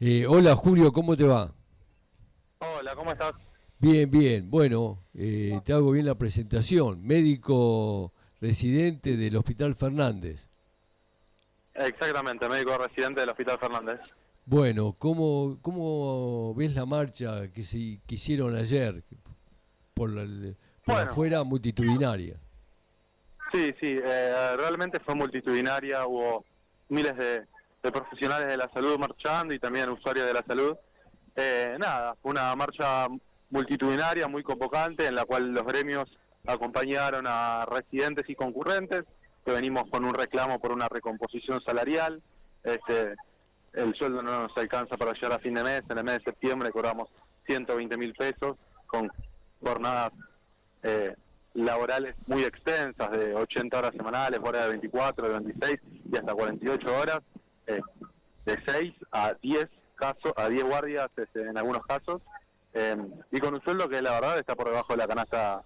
Eh, hola Julio, ¿cómo te va? Hola, ¿cómo estás? Bien, bien. Bueno, eh, te hago bien la presentación. Médico residente del Hospital Fernández. Exactamente, médico residente del Hospital Fernández. Bueno, ¿cómo, cómo ves la marcha que se que hicieron ayer por, la, por Bueno. afuera multitudinaria? Sí, sí, eh, realmente fue multitudinaria, hubo miles de, de profesionales de la salud marchando y también usuarios de la salud. Eh, nada, fue una marcha multitudinaria, muy convocante, en la cual los gremios acompañaron a residentes y concurrentes, que venimos con un reclamo por una recomposición salarial. Este, el sueldo no nos alcanza para llegar a fin de mes, en el mes de septiembre cobramos 120 mil pesos con jornadas eh, laborales muy extensas, de 80 horas semanales, horas de 24, de 26 y hasta 48 horas, eh, de 6 a 10 casos, a 10 guardias este, en algunos casos, eh, y con un sueldo que la verdad está por debajo de la canasta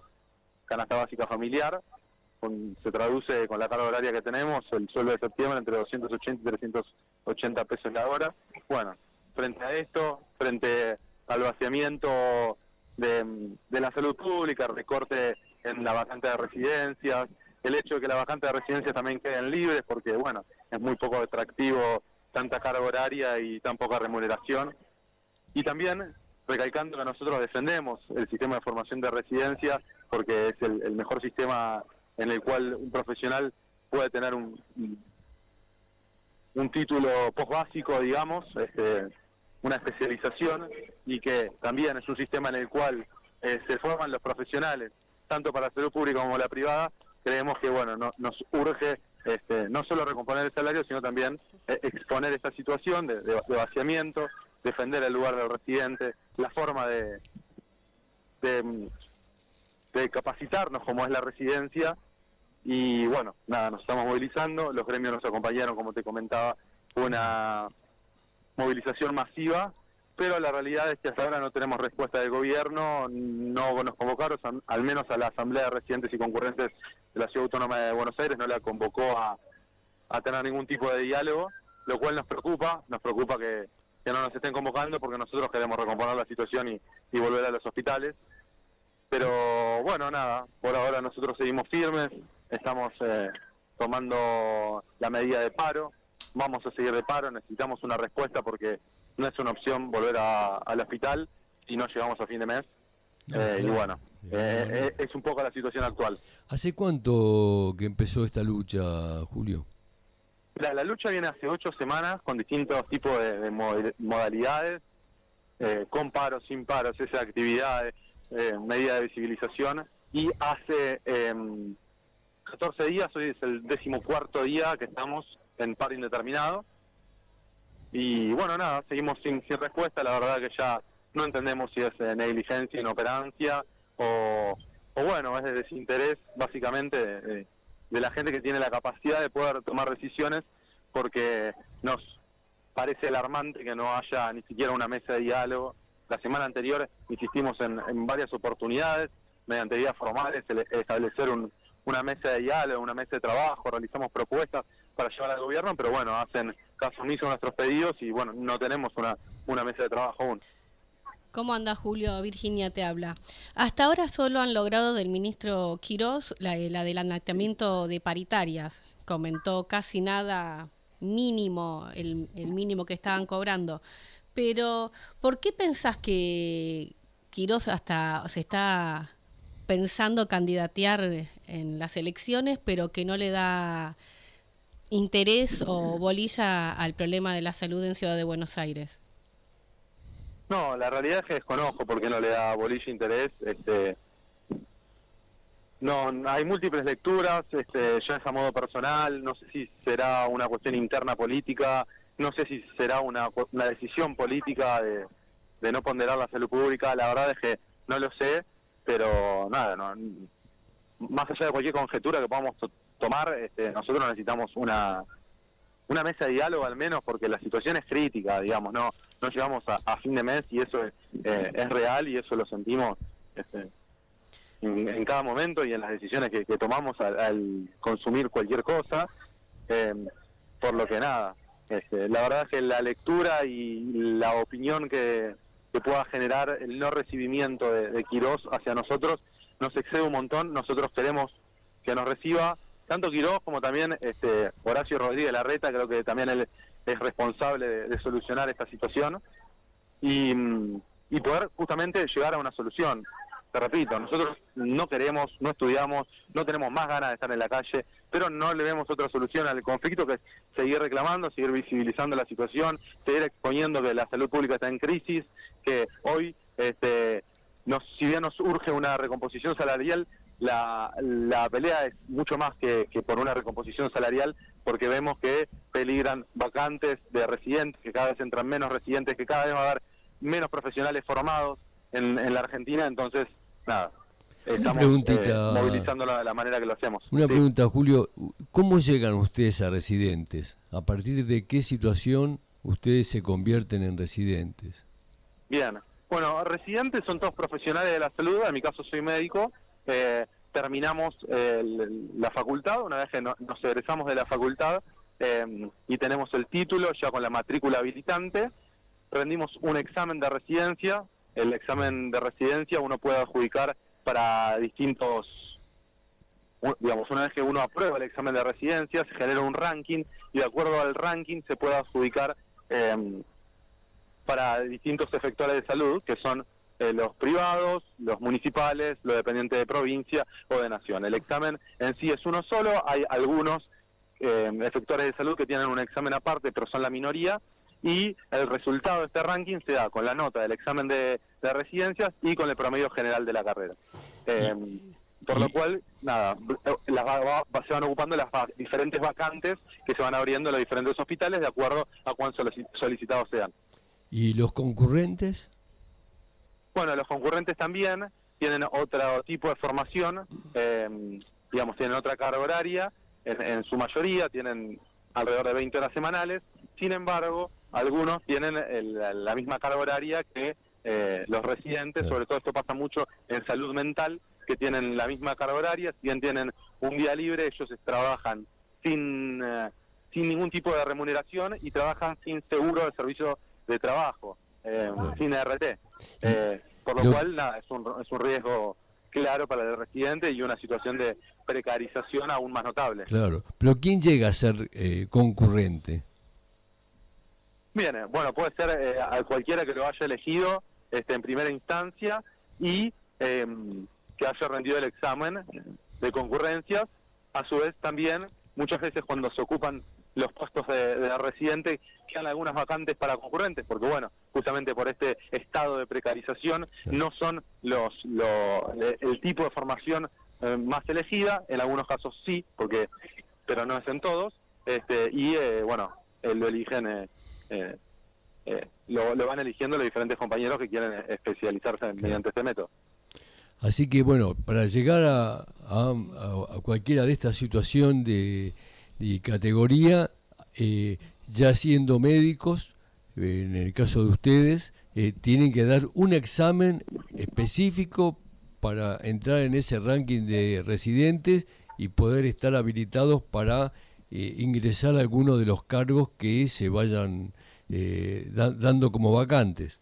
canasta básica familiar, se traduce con la carga horaria que tenemos, el sueldo de septiembre entre 280 y 380 pesos la hora. Bueno, frente a esto, frente al vaciamiento de, de la salud pública, recorte en la vacante de residencias, el hecho de que la vacante de residencias también queden libres, porque bueno, es muy poco atractivo tanta carga horaria y tan poca remuneración. Y también recalcando que nosotros defendemos el sistema de formación de residencia porque es el, mejor sistema en el cual un profesional puede tener un, un- título post básico, digamos, este, una especialización y que también es un sistema en el cual eh, se forman los profesionales, tanto para la salud pública como la privada, creemos que bueno no- nos urge este, no solo recomponer el salario, sino también eh, exponer esta situación de, vaciamiento, defender el lugar del residente, la forma de, de, de capacitarnos como es la residencia. Y bueno, nada, nos estamos movilizando, los gremios nos acompañaron, como te comentaba, una movilización masiva, pero la realidad es que hasta ahora no tenemos respuesta del gobierno, no nos convocaron, al- menos a la Asamblea de Residentes y Concurrentes de la Ciudad Autónoma de Buenos Aires, no la convocó a, a tener ningún tipo de diálogo, lo cual nos preocupa, nos preocupa que, que no nos estén convocando porque nosotros queremos recomponer la situación y, y volver a los hospitales. Pero bueno, nada, por ahora nosotros seguimos firmes, estamos eh, tomando la medida de paro, vamos a seguir de paro, necesitamos una respuesta porque no es una opción volver a- al hospital si no llegamos a fin de mes. No, Eh, y bueno, eh, eh, es un poco la situación actual. ¿Hace cuánto que empezó esta lucha, Julio? La, la lucha viene hace ocho semanas con distintos tipos de, de mod- modalidades, eh, con paros, sin paros, esas actividades, eh, medidas de visibilización. Y hace em, 14 días, hoy es el decimocuarto día que estamos en paro indeterminado. Y bueno, nada, seguimos sin, sin respuesta. La verdad que ya no entendemos si es eh, negligencia, inoperancia o, bueno, es de desinterés básicamente de, la gente que tiene la capacidad de poder tomar decisiones porque nos parece alarmante que no haya ni siquiera una mesa de diálogo. La semana anterior insistimos en, en varias oportunidades, mediante vías formales, establecer un- una mesa de diálogo, una mesa de trabajo, realizamos propuestas para llevar al gobierno, pero bueno, hacen omiso a nuestros pedidos y bueno, no tenemos una, una mesa de trabajo aún. ¿Cómo anda Julio? Virginia te habla. Hasta ahora solo han logrado del ministro Quirós la- el adelantamiento de paritarias. Comentó casi nada mínimo, el, el mínimo que estaban cobrando. Pero, ¿por qué pensás que Quirós hasta se está pensando candidatear en las elecciones, pero que no le da interés o bolilla al problema de la salud en Ciudad de Buenos Aires? No, la realidad es que desconozco por qué no le da bolilla interés. Este, no, hay múltiples lecturas, este, ya es a modo personal, no sé si será una cuestión interna política, no sé si será una, una decisión política de, de no ponderar la salud pública, la verdad es que no lo sé, pero nada, no, más allá de cualquier conjetura que podamos tomar, este, nosotros necesitamos una, una mesa de diálogo al menos porque la situación es crítica, digamos, no no llegamos a, fin de mes y eso es, eh, es real y eso lo sentimos este, en, cada momento y en las decisiones que, que tomamos al, al consumir cualquier cosa, eh, por lo que nada, Este, la verdad es que la lectura y la opinión que, pueda generar el no recibimiento de, de Quirós hacia nosotros nos excede un montón. Nosotros queremos que nos reciba tanto Quirós como también este, Horacio Rodríguez Larreta, creo que también él es responsable de, solucionar esta situación y, y poder justamente llegar a una solución. Te repito, nosotros no queremos, no estudiamos, no tenemos más ganas de estar en la calle, pero no le vemos otra solución al conflicto que es seguir reclamando, seguir visibilizando la situación, seguir exponiendo que la salud pública está en crisis, que hoy, este, nos, si bien nos urge una recomposición salarial, la, la pelea es mucho más que, que por una recomposición salarial, porque vemos que peligran vacantes de residentes, que cada vez entran menos residentes, que cada vez va a haber menos profesionales formados en, en la Argentina, entonces nada, estamos eh, movilizando la manera que lo hacemos. Una pregunta, Julio, ¿cómo llegan ustedes a residentes? ¿A partir de qué situación ustedes se convierten en residentes? Bien, bueno, residentes son todos profesionales de la salud, en mi caso soy médico, eh, terminamos la facultad, una vez que nos egresamos de la facultad eh, y tenemos el título ya con la matrícula habilitante, rendimos un examen de residencia. El examen de residencia uno puede adjudicar para distintos, digamos, una vez que uno aprueba el examen de residencia, se genera un ranking y de acuerdo al ranking se puede adjudicar em, para distintos efectores de salud, que son eh, los privados, los municipales, los dependientes de provincia o de nación. El examen en sí es uno solo, hay algunos em, efectores de salud que tienen un examen aparte, pero son la minoría, y el resultado de este ranking se da con la nota del examen de, residencias y con el promedio general de la carrera. Eh, por lo cual, nada, se van ocupando las diferentes vacantes que se van abriendo en los diferentes hospitales de acuerdo a cuán solicitados sean. ¿Y los concurrentes? Bueno, los concurrentes también tienen otro tipo de formación, eh, digamos, tienen otra carga horaria, en, en su mayoría tienen alrededor de 20 horas semanales, sin embargo, algunos tienen la misma carga horaria que eh, los residentes, sobre todo esto pasa mucho en salud mental, que tienen la misma carga horaria, si bien tienen un día libre, ellos trabajan sin, eh, sin ningún tipo de remuneración y trabajan sin seguro de servicio de trabajo, eh, sin RT. por lo cual, nada, es un, es un riesgo claro para el residente y una situación de precarización aún más notable. Claro, pero ¿quién llega a ser concurrente? Bien, bueno, puede ser eh, a cualquiera que lo haya elegido este, en primera instancia y em, que haya rendido el examen de concurrencias. A su vez también, muchas veces cuando se ocupan los puestos de, residente, quedan algunas vacantes para concurrentes, porque bueno, justamente por este estado de precarización no son los el tipo de formación eh, más elegida, en algunos casos sí, porque pero no es en todos, este, y eh, bueno, lo eligen eh, eh, lo, van eligiendo los diferentes compañeros que quieren especializarse mediante este método. Así que bueno, para llegar a, a, cualquiera de esta situación de, categoría, eh, ya siendo médicos, en el caso de ustedes, tienen que dar un examen específico para entrar en ese ranking de residentes y poder estar habilitados para ingresar a alguno de los cargos que se vayan eh, dando como vacantes.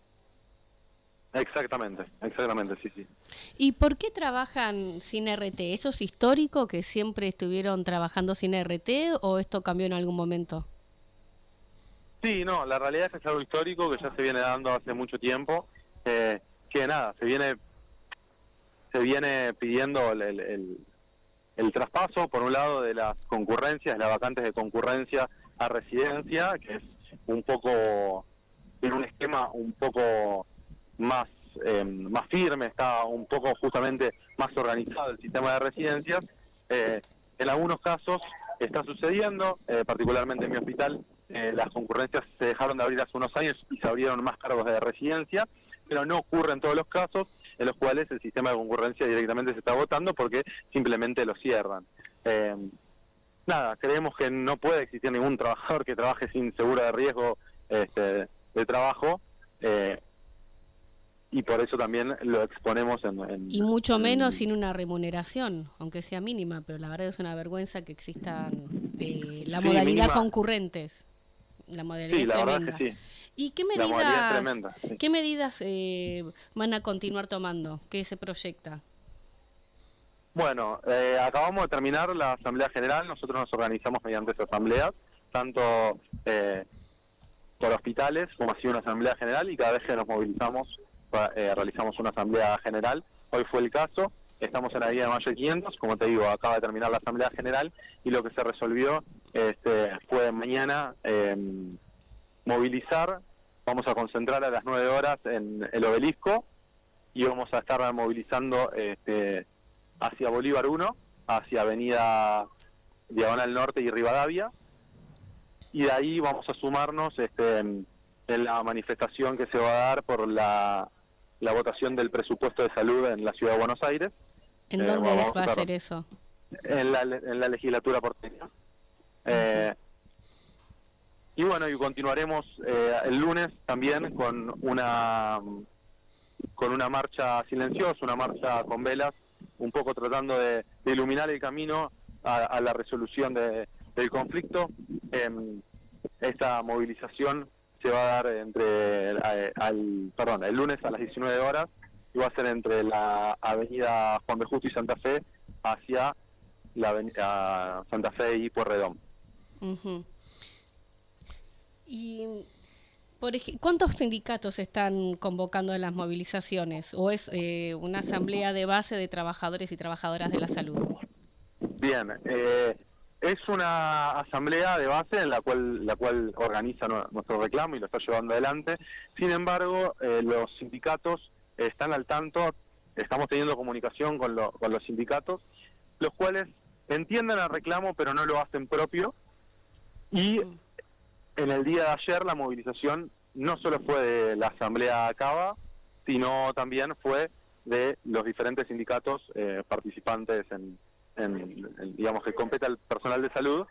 Exactamente, exactamente, sí, sí. ¿Y por qué trabajan sin RT? ¿Eso es histórico que siempre estuvieron trabajando sin RT o esto cambió en algún momento? Sí, no, la realidad es que es algo histórico que ya se viene dando hace mucho tiempo, eh, que nada, se viene se viene pidiendo el, el, el, traspaso, por un lado, de las concurrencias, las vacantes de concurrencia a residencia, que es un poco, en un esquema un poco más, eh, más firme, está un poco justamente más organizado el sistema de residencias. Eh, en algunos casos está sucediendo, eh, particularmente en mi hospital, las concurrencias se dejaron de abrir hace unos años y se abrieron más cargos de residencia, pero no ocurre en todos los casos en los cuales el sistema de concurrencia directamente se está votando porque simplemente lo cierran nada, creemos que no puede existir ningún trabajador que trabaje sin seguro de riesgo este, de trabajo. Eh, y por eso también lo exponemos en... y mucho menos sin una remuneración, aunque sea mínima, pero la verdad es una vergüenza que existan eh, la modalidad concurrentes. La modalidad sí, la Verdad que sí. ¿Y qué medidas, ¿qué medidas eh, van a continuar tomando? ¿Qué se proyecta? Bueno, eh, acabamos de terminar la Asamblea General, nosotros nos organizamos mediante esa asamblea, tanto eh, por hospitales como así una Asamblea General y cada vez que nos movilizamos eh, realizamos una Asamblea General. Hoy fue el caso, estamos en la Vía de Mayo 500, como te digo, acaba de terminar la Asamblea General y lo que se resolvió este, fue mañana em, movilizar, vamos a concentrar a las 9 horas en el obelisco y vamos a estar movilizando este, hacia Bolívar 1, hacia Avenida Diagonal Norte y Rivadavia. Y de ahí vamos a sumarnos este, en, la manifestación que se va a dar por la, votación del presupuesto de salud en la Ciudad de Buenos Aires. ¿En dónde eh, va a ser eso? En la, en la legislatura porteña. Eh, y bueno, y continuaremos eh, el lunes también con una con una marcha silenciosa, una marcha con velas un poco tratando de, iluminar el camino a, la resolución del conflicto. Em, esta movilización se va a dar entre al, perdón, el lunes a las 19 horas y va a ser entre la avenida Juan de Justo y Santa Fe hacia la avenida Santa Fe y Puerredón. Y por ¿Cuántos sindicatos están convocando a las movilizaciones? ¿O es eh, una asamblea de base de trabajadores y trabajadoras de la salud? Bien, eh, es una asamblea de base en la cual, la cual organiza nuestro reclamo y lo está llevando adelante. Sin embargo, eh, los sindicatos están al tanto, estamos teniendo comunicación con, con los sindicatos, los cuales entienden el reclamo pero no lo hacen propio y mm en el día de ayer la movilización no solo fue de la Asamblea Cava, sino también fue de los diferentes sindicatos eh, participantes en, digamos, que compete al personal de salud,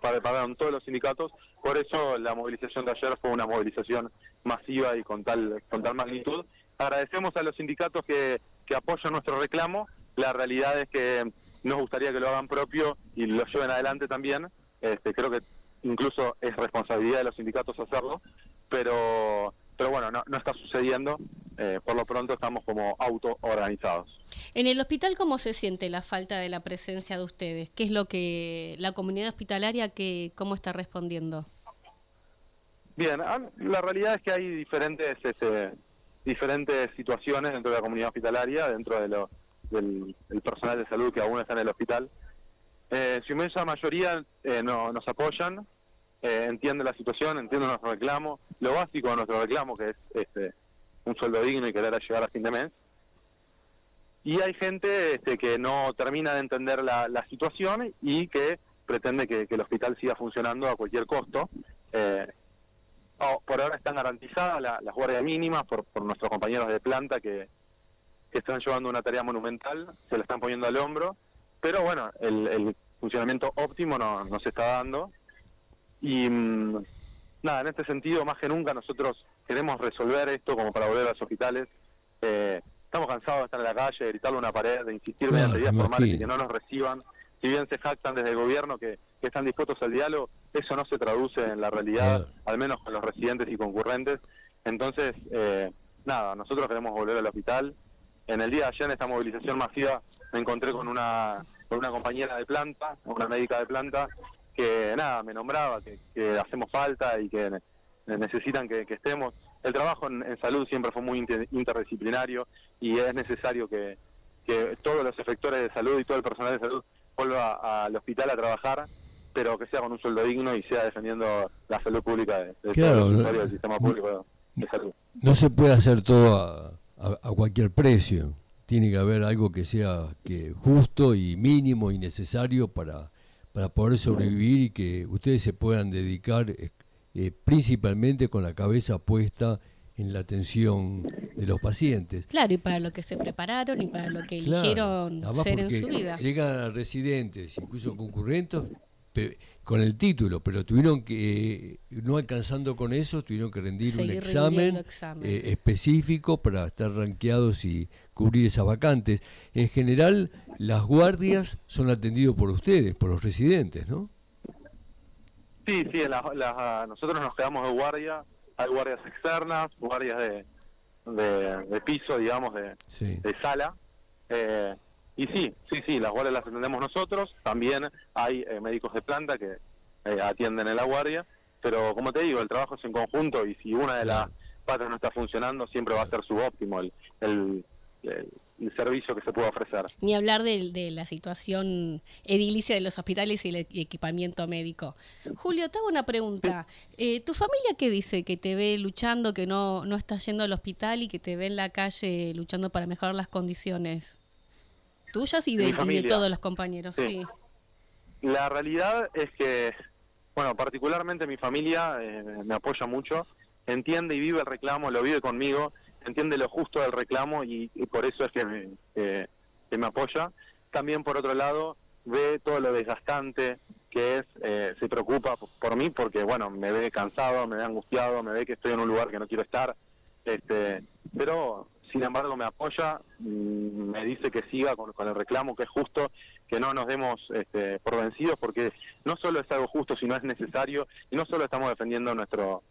pagaron todos los sindicatos, por eso la movilización de ayer fue una movilización masiva y con tal, con tal magnitud. Agradecemos a los sindicatos que, que apoyan nuestro reclamo, la realidad es que nos gustaría que lo hagan propio y lo lleven adelante también, este, creo que incluso es responsabilidad de los sindicatos hacerlo, pero pero bueno, no, no está sucediendo. Eh, por lo pronto estamos como auto-organizados. En el hospital, ¿cómo se siente la falta de la presencia de ustedes? ¿Qué es lo que la comunidad hospitalaria, que, cómo está respondiendo? Bien, ah, la realidad es que hay diferentes este, diferentes situaciones dentro de la comunidad hospitalaria, dentro de lo, del, del personal de salud que aún está en el hospital. Eh, su inmensa mayoría eh, no, nos apoyan, eh, entienden la situación, entienden nuestro reclamo, lo básico de nuestro reclamo, que es este, un sueldo digno y querer llegar a fin de mes. Y hay gente este, que no termina de entender la, situación y que pretende que, el hospital siga funcionando a cualquier costo. Eh, oh, por ahora están garantizadas las guardias mínimas por, nuestros compañeros de planta que, están llevando una tarea monumental, se la están poniendo al hombro pero bueno, el, funcionamiento óptimo no, nos está dando. Y mm, nada, en este sentido, más que nunca, nosotros queremos resolver esto como para volver a los hospitales. Eh, estamos cansados de estar en la calle, de gritarle una pared, de insistir mediante medidas formales y que no nos reciban. Si bien se jactan desde el gobierno que, están dispuestos al diálogo, eso no se traduce en la realidad, al menos con los residentes y concurrentes. Entonces, eh, nada, nosotros queremos volver al hospital, en el día de ayer, en esta movilización masiva, me encontré con una, con una compañera de planta, una médica de planta, que nada, me nombraba que, hacemos falta y que necesitan que, estemos. El trabajo en, salud siempre fue muy interdisciplinario y es necesario que, todos los efectores de salud y todo el personal de salud vuelva al hospital a trabajar, pero que sea con un sueldo digno y sea defendiendo la salud pública de, todo el del sistema público de salud. No se puede hacer todo a a, cualquier precio. Tiene que haber algo que sea que justo y mínimo y necesario para, para poder sobrevivir y que ustedes se puedan dedicar eh, eh, principalmente con la cabeza puesta en la atención de los pacientes. Claro, y para lo que se prepararon y para lo que eligieron ser en su vida. Llegan residentes, incluso concurrentes, con el título, pero tuvieron que, no alcanzando con eso, tuvieron que rendir un examen, eh, específico para estar ranqueados y cubrir esas vacantes. En general, las guardias son atendidos por ustedes, por los residentes, ¿no? Sí, sí, nosotros nos quedamos de guardia, hay guardias externas, guardias de, de, piso, digamos, de, de sala. Eh, y sí, sí, sí, las guardias las atendemos nosotros, también hay eh, médicos de planta que eh, atienden en la guardia, pero como te digo, el trabajo es en conjunto y si una de las patas no está funcionando, siempre va a ser subóptimo el, el, el servicio que se puede ofrecer. Ni hablar de, la situación edilicia de los hospitales y el equipamiento médico. Julio, te hago una pregunta. Eh, ¿Tu familia qué dice? ¿Que te ve luchando, que no, no estás yendo al hospital y que te ve en la calle luchando para mejorar las condiciones tuyas y de, todos los compañeros? Sí. La realidad es que, bueno, particularmente mi familia eh, me apoya mucho, entiende y vive el reclamo, lo vive conmigo entiende lo justo del reclamo y, por eso es que me, me apoya. También, por otro lado, ve todo lo desgastante que es, eh, se preocupa por mí porque, bueno, me ve cansado, me ve angustiado, me ve que estoy en un lugar que no quiero estar, este, pero sin embargo me apoya, mm, me dice que siga con, el reclamo, que es justo, que no nos demos este, por vencidos, porque no solo es algo justo, sino es necesario, y no solo estamos defendiendo nuestro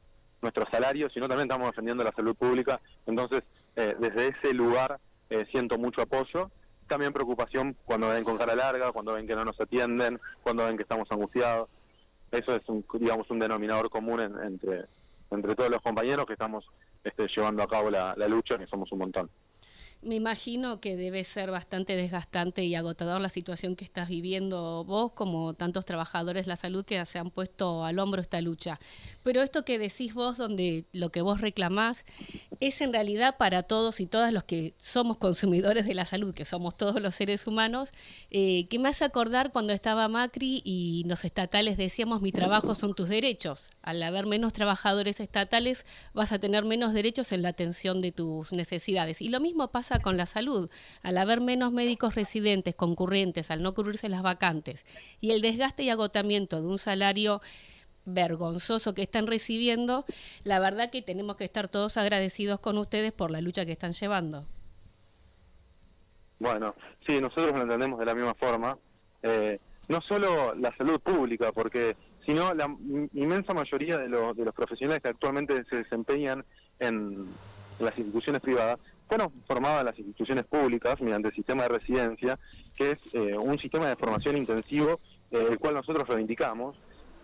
nuestro salario, sino también estamos defendiendo la salud pública. Entonces, eh, desde ese lugar eh, siento mucho apoyo. También preocupación cuando ven con cara larga, cuando ven que no nos atienden, cuando ven que estamos angustiados. Eso es, un, digamos, un denominador común entre, entre todos los compañeros que estamos este, llevando a cabo la, la lucha, que somos un montón. Me imagino que debe ser bastante desgastante y agotador la situación que estás viviendo vos, como tantos trabajadores de la salud que se han puesto al hombro esta lucha. Pero esto que decís vos, donde lo que vos reclamás, es en realidad para todos y todas los que somos consumidores de la salud, que somos todos los seres humanos, eh, que me hace acordar cuando estaba Macri y los estatales decíamos, mi trabajo son tus derechos. Al haber menos trabajadores estatales, vas a tener menos derechos en la atención de tus necesidades. Y lo mismo pasa con la salud. Al haber menos médicos residentes concurrentes, al no cubrirse las vacantes y el desgaste y agotamiento de un salario vergonzoso que están recibiendo, la verdad que tenemos que estar todos agradecidos con ustedes por la lucha que están llevando. Bueno, sí, nosotros lo entendemos de la misma forma. Eh, no solo la salud pública, porque sino la inmensa mayoría de, de los profesionales que actualmente se desempeñan en las instituciones privadas fueron formadas las instituciones públicas mediante el sistema de residencia, que es eh, un sistema de formación intensivo, eh, el cual nosotros reivindicamos,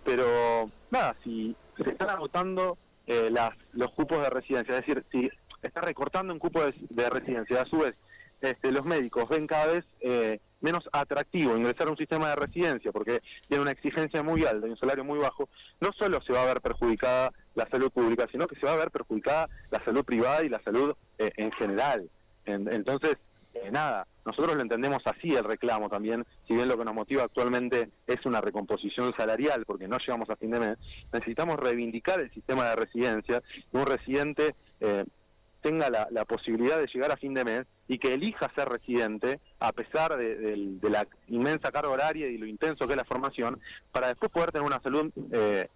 pero nada, si se están agotando eh, las, los cupos de residencia, es decir, si está recortando un cupo de, residencia, a su vez este, los médicos ven cada vez menos atractivo ingresar a un sistema de residencia porque tiene una exigencia muy alta y un salario muy bajo, no solo se va a ver perjudicada la salud pública, sino que se va a ver perjudicada la salud privada y la salud eh, en general. entonces, eh, nada, nosotros lo entendemos así el reclamo también, si bien lo que nos motiva actualmente es una recomposición salarial, porque no llegamos a fin de mes, necesitamos reivindicar el sistema de residencia, un residente eh, tenga la, posibilidad de llegar a fin de mes y que elija ser residente a pesar de, la inmensa carga horaria y lo intenso que es la formación, para después poder tener una salud eh,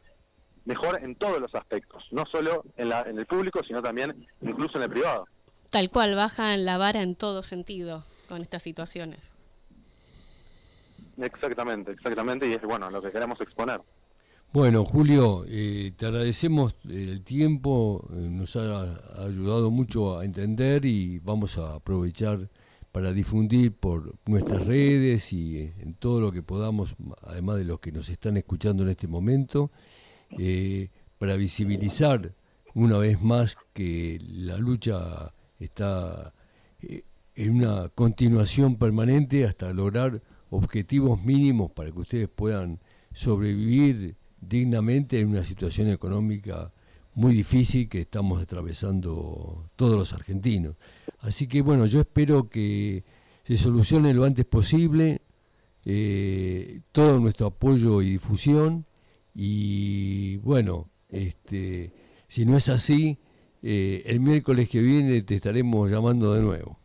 mejor en todos los aspectos, no solo en, la, en el público, sino también incluso en el privado. Tal cual, baja la vara en todo sentido con estas situaciones. Exactamente, exactamente, y es bueno lo que queremos exponer. Bueno, Julio, eh, te agradecemos el tiempo, eh, nos ha ayudado mucho a entender y vamos a aprovechar para difundir por nuestras redes y en todo lo que podamos, además de los que nos están escuchando en este momento, para visibilizar una vez más que la lucha está en una continuación permanente hasta lograr objetivos mínimos para que ustedes puedan sobrevivir dignamente en una situación económica muy difícil que estamos atravesando todos los argentinos. Así que bueno, yo espero que se solucione lo antes posible eh, todo nuestro apoyo y difusión y bueno, este, si no es así, eh, el miércoles que viene te estaremos llamando de nuevo.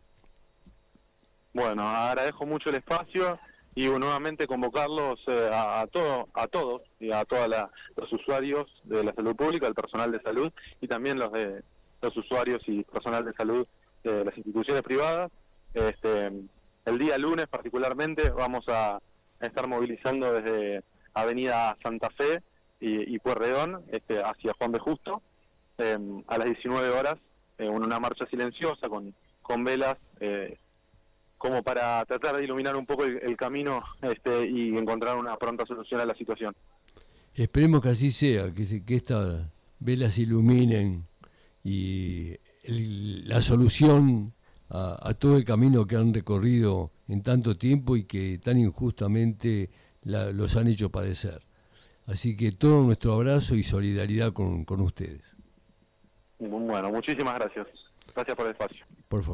Bueno, agradezco mucho el espacio y nuevamente convocarlos eh, a, todo, a todos y a todos los usuarios de la salud pública, el personal de salud y también los de los usuarios y personal de salud de las instituciones privadas. Este, el día lunes particularmente vamos a, estar movilizando desde Avenida Santa Fe y, y Puerredón este, hacia Juan de Justo em, a las 19 horas en una marcha silenciosa con, con velas como para tratar de iluminar un poco el, camino este, y encontrar una pronta solución a la situación. Esperemos que así sea, que, que estas velas iluminen y la solución a, todo el camino que han recorrido en tanto tiempo y que tan injustamente los han hecho padecer. Así que todo nuestro abrazo y solidaridad con, con ustedes. Bueno, muchísimas gracias. Gracias por el espacio. Por favor.